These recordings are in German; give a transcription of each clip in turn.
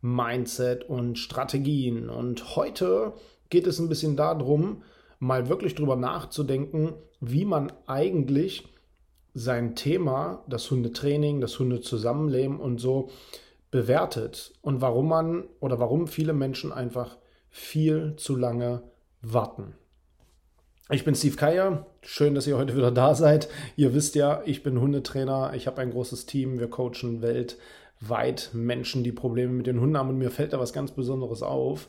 Mindset und Strategien. Und heute geht es ein bisschen darum, mal wirklich drüber nachzudenken, wie man eigentlich sein Thema, das Hundetraining, das Hundezusammenleben und so bewertet und warum man oder warum viele Menschen einfach viel zu lange warten. Ich bin Steve Keier. Schön, dass ihr heute wieder da seid. Ihr wisst ja, ich bin Hundetrainer. Ich habe ein großes Team. Wir coachen Welt, weit Menschen, die Probleme mit den Hunden haben. Und mir fällt da was ganz Besonderes auf.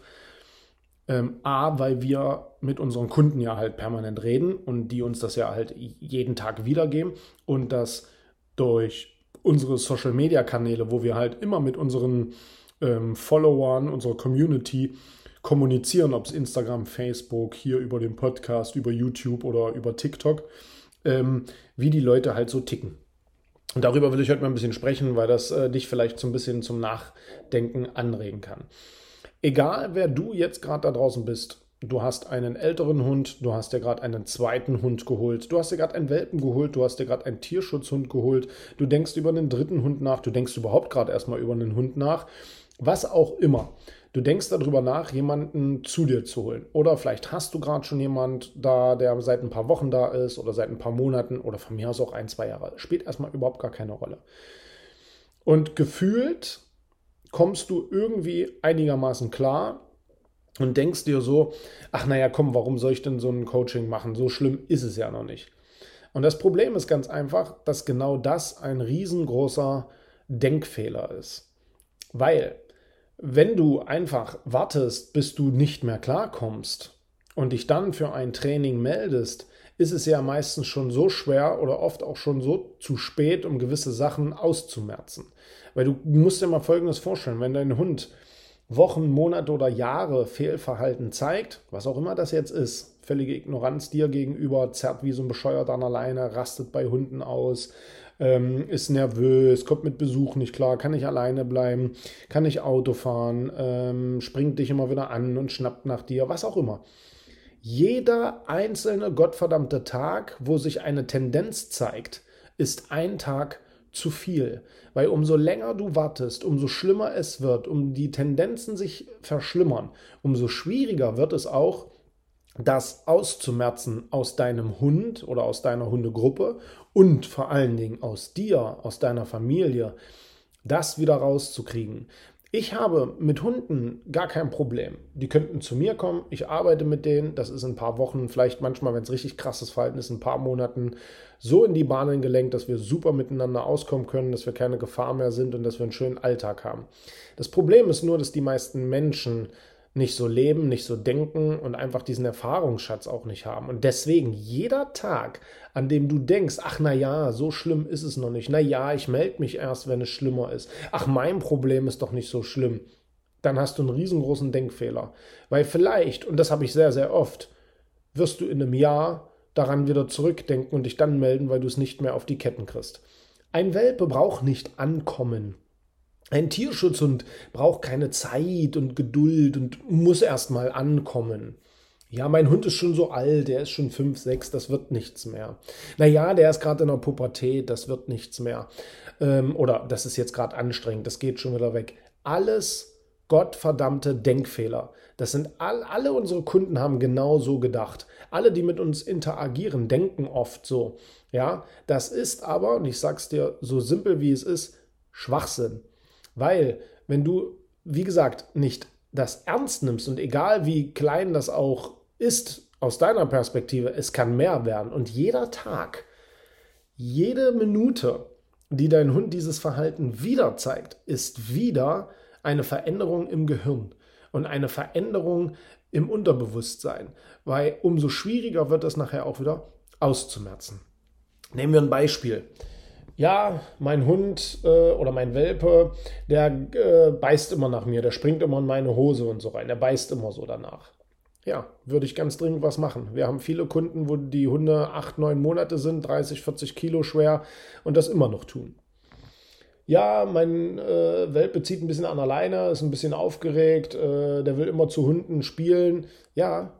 Ähm, A, weil wir mit unseren Kunden ja halt permanent reden und die uns das ja halt jeden Tag wiedergeben und das durch unsere Social Media Kanäle, wo wir halt immer mit unseren ähm, Followern, unserer Community kommunizieren, ob es Instagram, Facebook, hier über den Podcast, über YouTube oder über TikTok, ähm, wie die Leute halt so ticken. Und darüber will ich heute mal ein bisschen sprechen, weil das äh, dich vielleicht so ein bisschen zum Nachdenken anregen kann. Egal, wer du jetzt gerade da draußen bist, du hast einen älteren Hund, du hast dir gerade einen zweiten Hund geholt, du hast dir gerade einen Welpen geholt, du hast dir gerade einen Tierschutzhund geholt, du denkst über einen dritten Hund nach, du denkst überhaupt gerade erstmal über einen Hund nach, was auch immer. Du denkst darüber nach, jemanden zu dir zu holen. Oder vielleicht hast du gerade schon jemand da, der seit ein paar Wochen da ist oder seit ein paar Monaten oder von mir aus auch ein, zwei Jahre. Spielt erstmal überhaupt gar keine Rolle. Und gefühlt kommst du irgendwie einigermaßen klar und denkst dir so, ach naja, komm, warum soll ich denn so ein Coaching machen? So schlimm ist es ja noch nicht. Und das Problem ist ganz einfach, dass genau das ein riesengroßer Denkfehler ist. Weil wenn du einfach wartest, bis du nicht mehr klarkommst und dich dann für ein Training meldest, ist es ja meistens schon so schwer oder oft auch schon so zu spät, um gewisse Sachen auszumerzen. Weil du musst dir mal Folgendes vorstellen, wenn dein Hund Wochen, Monate oder Jahre Fehlverhalten zeigt, was auch immer das jetzt ist, völlige Ignoranz dir gegenüber, zerrt wie so ein Bescheuert an alleine, rastet bei Hunden aus, ähm, ist nervös, kommt mit Besuch nicht klar, kann nicht alleine bleiben, kann nicht Auto fahren, ähm, springt dich immer wieder an und schnappt nach dir, was auch immer. Jeder einzelne gottverdammte Tag, wo sich eine Tendenz zeigt, ist ein Tag zu viel. Weil umso länger du wartest, umso schlimmer es wird, um die Tendenzen sich verschlimmern, umso schwieriger wird es auch, das auszumerzen aus deinem Hund oder aus deiner Hundegruppe und vor allen Dingen aus dir, aus deiner Familie, das wieder rauszukriegen. Ich habe mit Hunden gar kein Problem. Die könnten zu mir kommen, ich arbeite mit denen, das ist in ein paar Wochen, vielleicht manchmal, wenn es richtig krasses Verhalten ist, in ein paar Monaten so in die Bahnen gelenkt, dass wir super miteinander auskommen können, dass wir keine Gefahr mehr sind und dass wir einen schönen Alltag haben. Das Problem ist nur, dass die meisten Menschen nicht so leben, nicht so denken und einfach diesen Erfahrungsschatz auch nicht haben. Und deswegen jeder Tag, an dem du denkst, ach na ja, so schlimm ist es noch nicht. Na ja, ich melde mich erst, wenn es schlimmer ist. Ach, mein Problem ist doch nicht so schlimm. Dann hast du einen riesengroßen Denkfehler. Weil vielleicht, und das habe ich sehr, sehr oft, wirst du in einem Jahr daran wieder zurückdenken und dich dann melden, weil du es nicht mehr auf die Ketten kriegst. Ein Welpe braucht nicht ankommen. Ein Tierschutzhund braucht keine Zeit und Geduld und muss erstmal ankommen. Ja, mein Hund ist schon so alt, der ist schon fünf, sechs, das wird nichts mehr. Naja, der ist gerade in der Pubertät, das wird nichts mehr. Ähm, oder das ist jetzt gerade anstrengend, das geht schon wieder weg. Alles gottverdammte Denkfehler. Das sind all, alle unsere Kunden haben genau so gedacht. Alle, die mit uns interagieren, denken oft so. Ja, das ist aber, und ich sag's dir so simpel wie es ist, Schwachsinn. Weil, wenn du, wie gesagt, nicht das ernst nimmst und egal wie klein das auch ist aus deiner Perspektive, es kann mehr werden. Und jeder Tag, Jede Minute, die dein Hund dieses Verhalten wieder zeigt, ist wieder eine Veränderung im Gehirn und eine Veränderung im Unterbewusstsein, weil umso schwieriger wird es nachher auch wieder auszumerzen. Nehmen wir ein Beispiel. Ja, mein Hund äh, oder mein Welpe, der äh, beißt immer nach mir, der springt immer in meine Hose und so rein, der beißt immer so danach. Ja, würde ich ganz dringend was machen. Wir haben viele Kunden, wo die Hunde acht, neun Monate sind, 30, 40 Kilo schwer und das immer noch tun. Ja, mein äh, Welpe zieht ein bisschen an der Leine, ist ein bisschen aufgeregt, äh, der will immer zu Hunden spielen. Ja,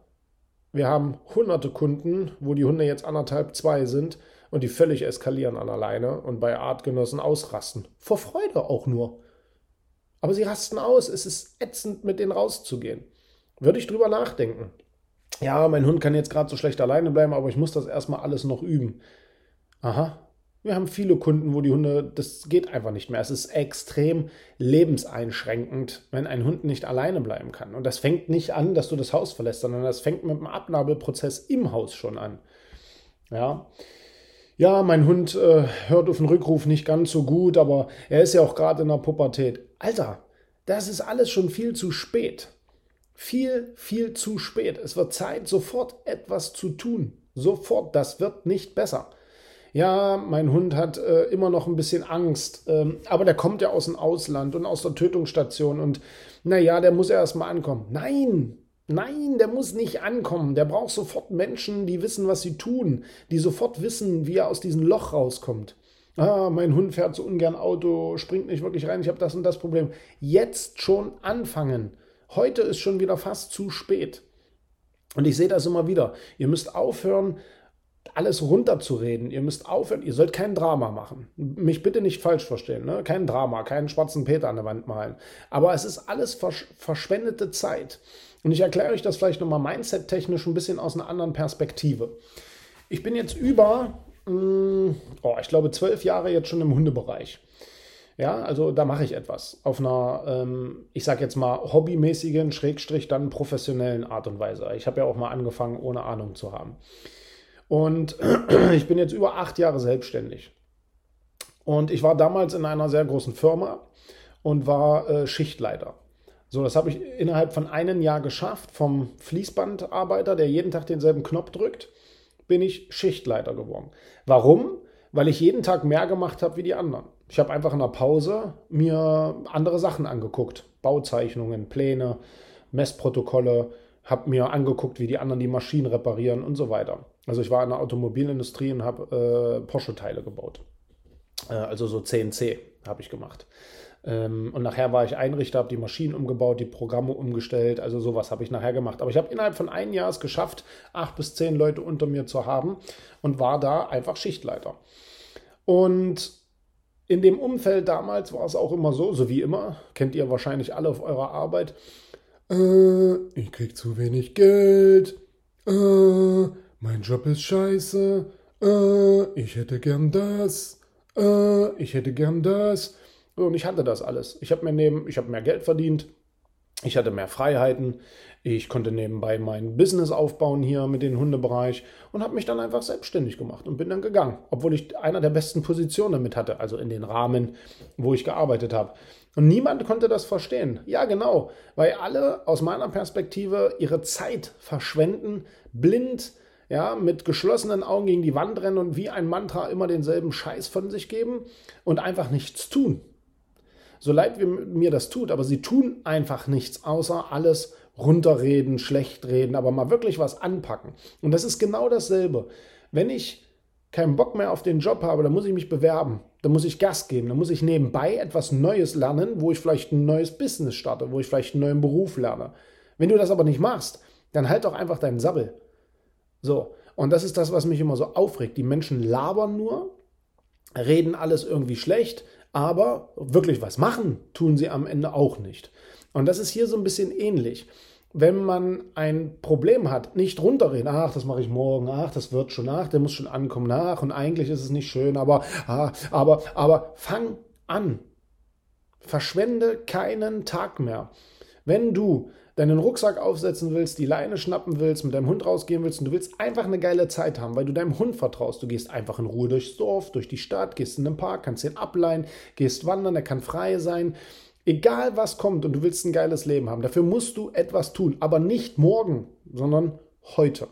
wir haben hunderte Kunden, wo die Hunde jetzt anderthalb, zwei sind und die völlig eskalieren an der Leine und bei Artgenossen ausrasten. Vor Freude auch nur. Aber sie rasten aus. Es ist ätzend, mit denen rauszugehen. Würde ich drüber nachdenken. Ja, mein Hund kann jetzt gerade so schlecht alleine bleiben, aber ich muss das erstmal alles noch üben. Aha, wir haben viele Kunden, wo die Hunde, das geht einfach nicht mehr. Es ist extrem lebenseinschränkend, wenn ein Hund nicht alleine bleiben kann. Und das fängt nicht an, dass du das Haus verlässt, sondern das fängt mit dem Abnabelprozess im Haus schon an. Ja. Ja, mein Hund äh, hört auf den Rückruf nicht ganz so gut, aber er ist ja auch gerade in der Pubertät. Alter, das ist alles schon viel zu spät. Viel, viel zu spät. Es wird Zeit, sofort etwas zu tun. Sofort, das wird nicht besser ja, mein Hund hat äh, immer noch ein bisschen Angst, ähm, aber der kommt ja aus dem Ausland und aus der Tötungsstation und naja, der muss erstmal ankommen. Nein, nein, der muss nicht ankommen. Der braucht sofort Menschen, die wissen, was sie tun, die sofort wissen, wie er aus diesem Loch rauskommt. Ah, mein Hund fährt so ungern Auto, springt nicht wirklich rein, ich habe das und das Problem. Jetzt schon anfangen. Heute ist schon wieder fast zu spät. Und ich sehe das immer wieder. Ihr müsst aufhören, alles runterzureden. Ihr müsst aufhören, ihr sollt kein Drama machen. Mich bitte nicht falsch verstehen, ne? kein Drama, keinen schwarzen Peter an der Wand malen. Aber es ist alles versch verschwendete Zeit. Und ich erkläre euch das vielleicht nochmal mindset-technisch ein bisschen aus einer anderen Perspektive. Ich bin jetzt über, mh, mm, oh, ich glaube, zwölf Jahre jetzt schon im Hundebereich. Ja, also da mache ich etwas auf einer, ähm, ich sage jetzt mal, hobbymäßigen, schrägstrich dann professionellen Art und Weise. Ich habe ja auch mal angefangen, ohne Ahnung zu haben. Und ich bin jetzt über acht Jahre selbstständig. Und ich war damals in einer sehr großen Firma und war äh, Schichtleiter. So, das habe ich innerhalb von einem Jahr geschafft. Vom Fließbandarbeiter, der jeden Tag denselben Knopf drückt, bin ich Schichtleiter geworden. Warum? Weil ich jeden Tag mehr gemacht habe wie die anderen. Ich habe einfach in der Pause mir andere Sachen angeguckt. Bauzeichnungen, Pläne, Messprotokolle, habe mir angeguckt, wie die anderen die Maschinen reparieren und so weiter. Also ich war in der Automobilindustrie und habe äh, Porsche-Teile gebaut. Äh, also so CNC habe ich gemacht. Ähm, und nachher war ich Einrichter, habe die Maschinen umgebaut, die Programme umgestellt. Also sowas habe ich nachher gemacht. Aber ich habe innerhalb von einem Jahr es geschafft, acht bis zehn Leute unter mir zu haben und war da einfach Schichtleiter. Und in dem Umfeld damals war es auch immer so, so wie immer, kennt ihr wahrscheinlich alle auf eurer Arbeit, äh, ich krieg zu wenig Geld, äh, mein Job ist scheiße, äh, ich hätte gern das, äh, ich hätte gern das. Und ich hatte das alles. Ich habe mir neben, ich habe mehr Geld verdient, ich hatte mehr Freiheiten, ich konnte nebenbei mein Business aufbauen hier mit dem Hundebereich und habe mich dann einfach selbstständig gemacht und bin dann gegangen, obwohl ich einer der besten Positionen damit hatte, also in den Rahmen, wo ich gearbeitet habe. Und niemand konnte das verstehen. Ja, genau, weil alle aus meiner Perspektive ihre Zeit verschwenden, blind, ja, mit geschlossenen Augen gegen die Wand rennen und wie ein Mantra immer denselben Scheiß von sich geben und einfach nichts tun. So leid wie mir das tut, aber sie tun einfach nichts, außer alles runterreden, schlecht reden, aber mal wirklich was anpacken. Und das ist genau dasselbe. Wenn ich keinen Bock mehr auf den Job habe, dann muss ich mich bewerben, dann muss ich Gas geben, dann muss ich nebenbei etwas Neues lernen, wo ich vielleicht ein neues Business starte, wo ich vielleicht einen neuen Beruf lerne. Wenn du das aber nicht machst, dann halt doch einfach deinen Sabbel. So, und das ist das, was mich immer so aufregt. Die Menschen labern nur, reden alles irgendwie schlecht, aber wirklich was machen tun sie am Ende auch nicht. Und das ist hier so ein bisschen ähnlich. Wenn man ein Problem hat, nicht runterreden, ach, das mache ich morgen, ach, das wird schon nach, der muss schon ankommen nach und eigentlich ist es nicht schön, aber, ah, aber, aber fang an. Verschwende keinen Tag mehr. Wenn du deinen Rucksack aufsetzen willst, die Leine schnappen willst, mit deinem Hund rausgehen willst und du willst einfach eine geile Zeit haben, weil du deinem Hund vertraust. Du gehst einfach in Ruhe durchs Dorf, durch die Stadt, gehst in den Park, kannst ihn ableihen, gehst wandern, er kann frei sein. Egal was kommt und du willst ein geiles Leben haben, dafür musst du etwas tun, aber nicht morgen, sondern heute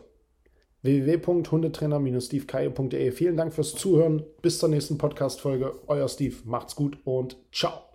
www.hundetrainer-stevekaye.de. Vielen Dank fürs Zuhören. Bis zur nächsten Podcast-Folge. Euer Steve. Macht's gut und ciao.